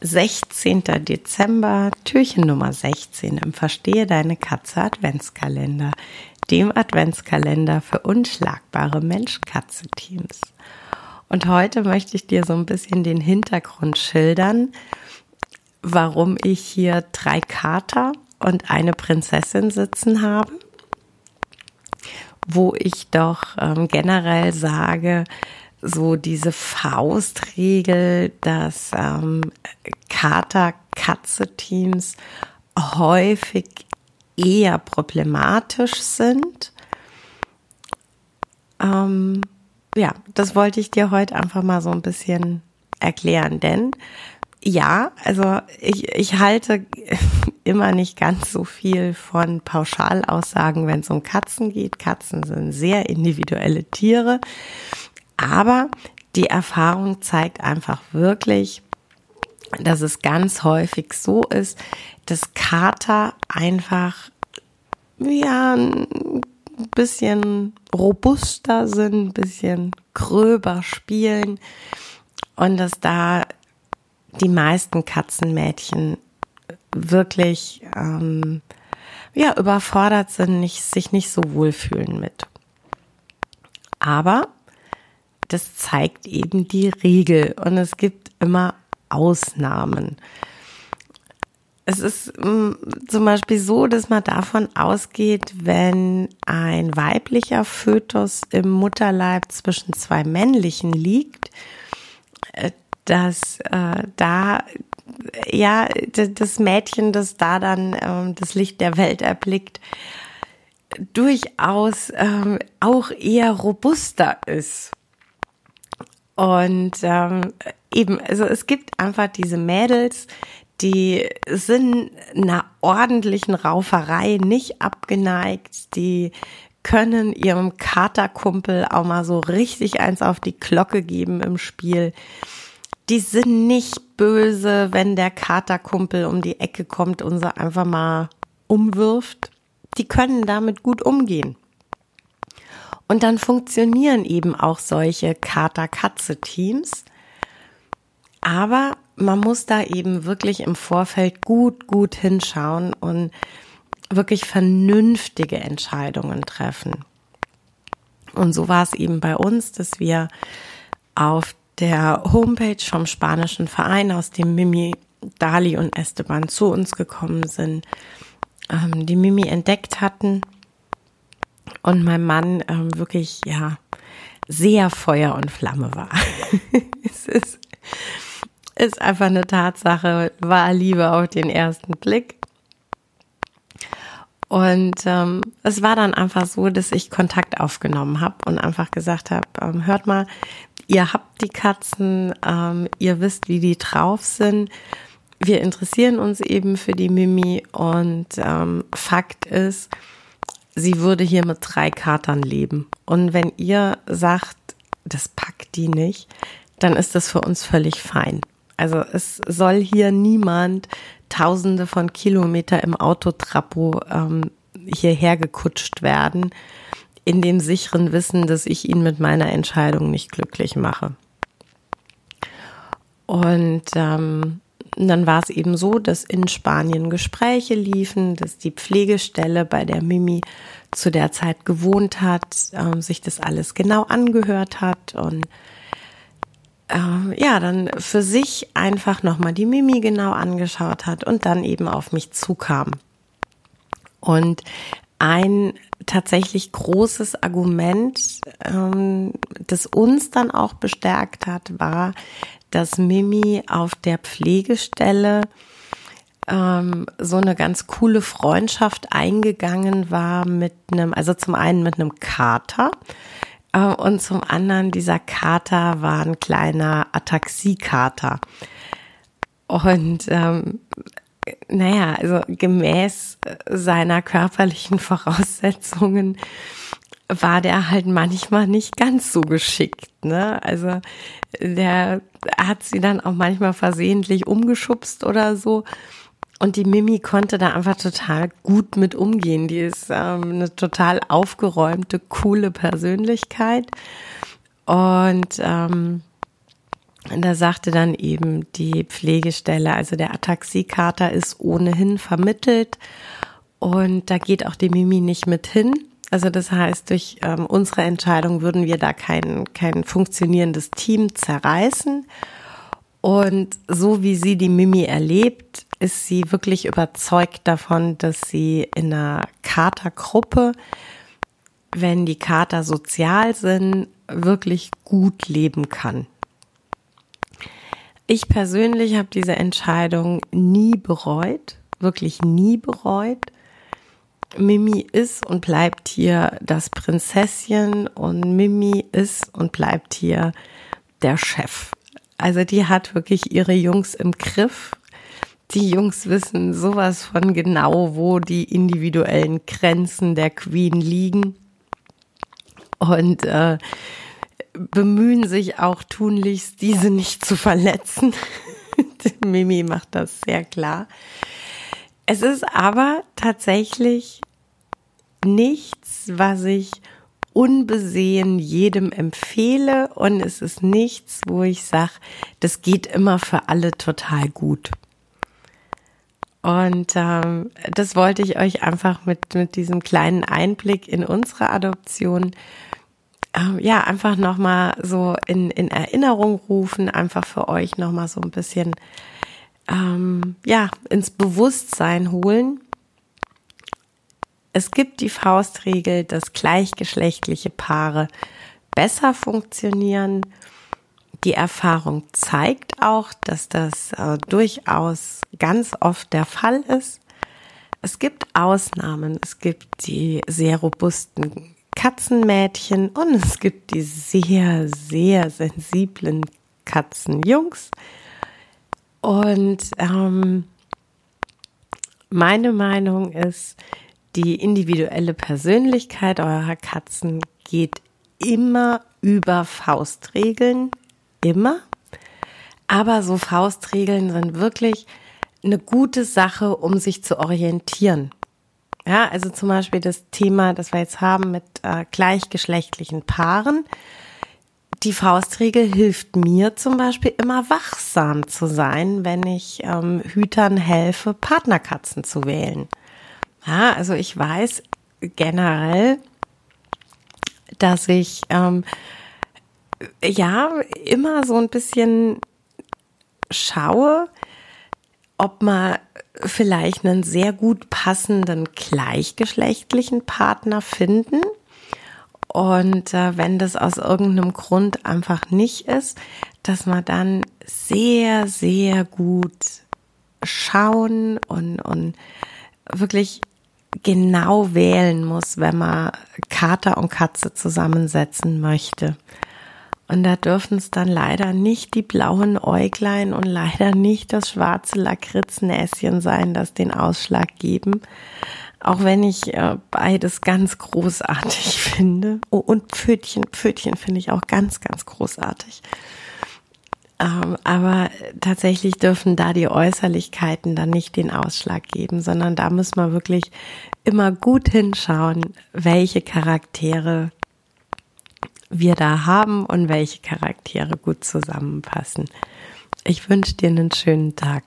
16. Dezember, Türchen Nummer 16 im Verstehe deine Katze Adventskalender, dem Adventskalender für unschlagbare Mensch-Katze-Teams. Und heute möchte ich dir so ein bisschen den Hintergrund schildern, warum ich hier drei Kater und eine Prinzessin sitzen habe, wo ich doch ähm, generell sage, so diese Faustregel, dass ähm, Kater-Katze-Teams häufig eher problematisch sind. Ähm, ja, das wollte ich dir heute einfach mal so ein bisschen erklären, denn ja, also ich, ich halte immer nicht ganz so viel von Pauschalaussagen, wenn es um Katzen geht. Katzen sind sehr individuelle Tiere. Aber die Erfahrung zeigt einfach wirklich, dass es ganz häufig so ist, dass Kater einfach ja ein bisschen robuster sind, ein bisschen gröber spielen und dass da die meisten Katzenmädchen wirklich ähm, ja überfordert sind, nicht, sich nicht so wohlfühlen mit. Aber das zeigt eben die Regel und es gibt immer Ausnahmen. Es ist mm, zum Beispiel so, dass man davon ausgeht, wenn ein weiblicher Fötus im Mutterleib zwischen zwei männlichen liegt, äh, dass äh, da ja das Mädchen, das da dann äh, das Licht der Welt erblickt, durchaus ähm, auch eher robuster ist. Und ähm, eben, also es gibt einfach diese Mädels, die sind einer ordentlichen Rauferei nicht abgeneigt, die können ihrem Katerkumpel auch mal so richtig eins auf die Glocke geben im Spiel. Die sind nicht böse, wenn der Katerkumpel um die Ecke kommt und sie einfach mal umwirft. Die können damit gut umgehen. Und dann funktionieren eben auch solche Kater-Katze-Teams. Aber man muss da eben wirklich im Vorfeld gut, gut hinschauen und wirklich vernünftige Entscheidungen treffen. Und so war es eben bei uns, dass wir auf der Homepage vom spanischen Verein, aus dem Mimi, Dali und Esteban zu uns gekommen sind, ähm, die Mimi entdeckt hatten und mein Mann ähm, wirklich, ja, sehr Feuer und Flamme war. es ist, ist einfach eine Tatsache, war Liebe auf den ersten Blick. Und ähm, es war dann einfach so, dass ich Kontakt aufgenommen habe und einfach gesagt habe, ähm, hört mal, ihr habt die Katzen, ähm, ihr wisst, wie die drauf sind. Wir interessieren uns eben für die Mimi und ähm, Fakt ist, sie würde hier mit drei Katern leben. Und wenn ihr sagt, das packt die nicht, dann ist das für uns völlig fein. Also es soll hier niemand tausende von Kilometer im Autotrappo ähm, hierher gekutscht werden, in dem sicheren Wissen, dass ich ihn mit meiner Entscheidung nicht glücklich mache. Und ähm, und dann war es eben so, dass in Spanien Gespräche liefen, dass die Pflegestelle, bei der Mimi zu der Zeit gewohnt hat, äh, sich das alles genau angehört hat und äh, ja, dann für sich einfach nochmal die Mimi genau angeschaut hat und dann eben auf mich zukam. Und ein tatsächlich großes Argument, ähm, das uns dann auch bestärkt hat, war, dass Mimi auf der Pflegestelle ähm, so eine ganz coole Freundschaft eingegangen war mit einem, also zum einen mit einem Kater äh, und zum anderen dieser Kater war ein kleiner Ataxiekater. Und ähm, naja, also gemäß seiner körperlichen Voraussetzungen war der halt manchmal nicht ganz so geschickt. Ne? Also der hat sie dann auch manchmal versehentlich umgeschubst oder so. Und die Mimi konnte da einfach total gut mit umgehen. Die ist ähm, eine total aufgeräumte, coole Persönlichkeit. Und ähm, da sagte dann eben die Pflegestelle, also der Ataxiekater ist ohnehin vermittelt und da geht auch die Mimi nicht mit hin. Also das heißt, durch ähm, unsere Entscheidung würden wir da kein, kein funktionierendes Team zerreißen. Und so wie sie die Mimi erlebt, ist sie wirklich überzeugt davon, dass sie in einer Katergruppe, wenn die Kater sozial sind, wirklich gut leben kann. Ich persönlich habe diese Entscheidung nie bereut, wirklich nie bereut. Mimi ist und bleibt hier das Prinzesschen und Mimi ist und bleibt hier der Chef. Also die hat wirklich ihre Jungs im Griff. Die Jungs wissen sowas von genau, wo die individuellen Grenzen der Queen liegen. Und äh, bemühen sich auch tunlichst, diese nicht zu verletzen. Mimi macht das sehr klar. Es ist aber tatsächlich nichts, was ich unbesehen jedem empfehle und es ist nichts, wo ich sage, das geht immer für alle total gut. Und ähm, das wollte ich euch einfach mit, mit diesem kleinen Einblick in unsere Adoption ähm, ja, einfach nochmal so in, in Erinnerung rufen, einfach für euch nochmal so ein bisschen, ähm, ja, ins Bewusstsein holen. Es gibt die Faustregel, dass gleichgeschlechtliche Paare besser funktionieren. Die Erfahrung zeigt auch, dass das äh, durchaus ganz oft der Fall ist. Es gibt Ausnahmen. Es gibt die sehr robusten Katzenmädchen und es gibt die sehr, sehr sensiblen Katzenjungs. Und ähm, meine Meinung ist, die individuelle Persönlichkeit eurer Katzen geht immer über Faustregeln, immer. Aber so Faustregeln sind wirklich eine gute Sache, um sich zu orientieren. Ja, also zum Beispiel das Thema, das wir jetzt haben mit äh, gleichgeschlechtlichen Paaren. Die Faustregel hilft mir zum Beispiel immer wachsam zu sein, wenn ich ähm, Hütern helfe, Partnerkatzen zu wählen. Ja, also ich weiß generell, dass ich ähm, ja immer so ein bisschen schaue, ob man vielleicht einen sehr gut passenden gleichgeschlechtlichen Partner finden. Und äh, wenn das aus irgendeinem Grund einfach nicht ist, dass man dann sehr, sehr gut schauen und, und wirklich genau wählen muss, wenn man Kater und Katze zusammensetzen möchte. Und da dürfen es dann leider nicht die blauen Äuglein und leider nicht das schwarze Lakritznäschen sein, das den Ausschlag geben. Auch wenn ich äh, beides ganz großartig finde. Oh, und Pfötchen, Pfötchen finde ich auch ganz, ganz großartig. Ähm, aber tatsächlich dürfen da die Äußerlichkeiten dann nicht den Ausschlag geben, sondern da muss man wirklich immer gut hinschauen, welche Charaktere wir da haben und welche Charaktere gut zusammenpassen. Ich wünsche dir einen schönen Tag.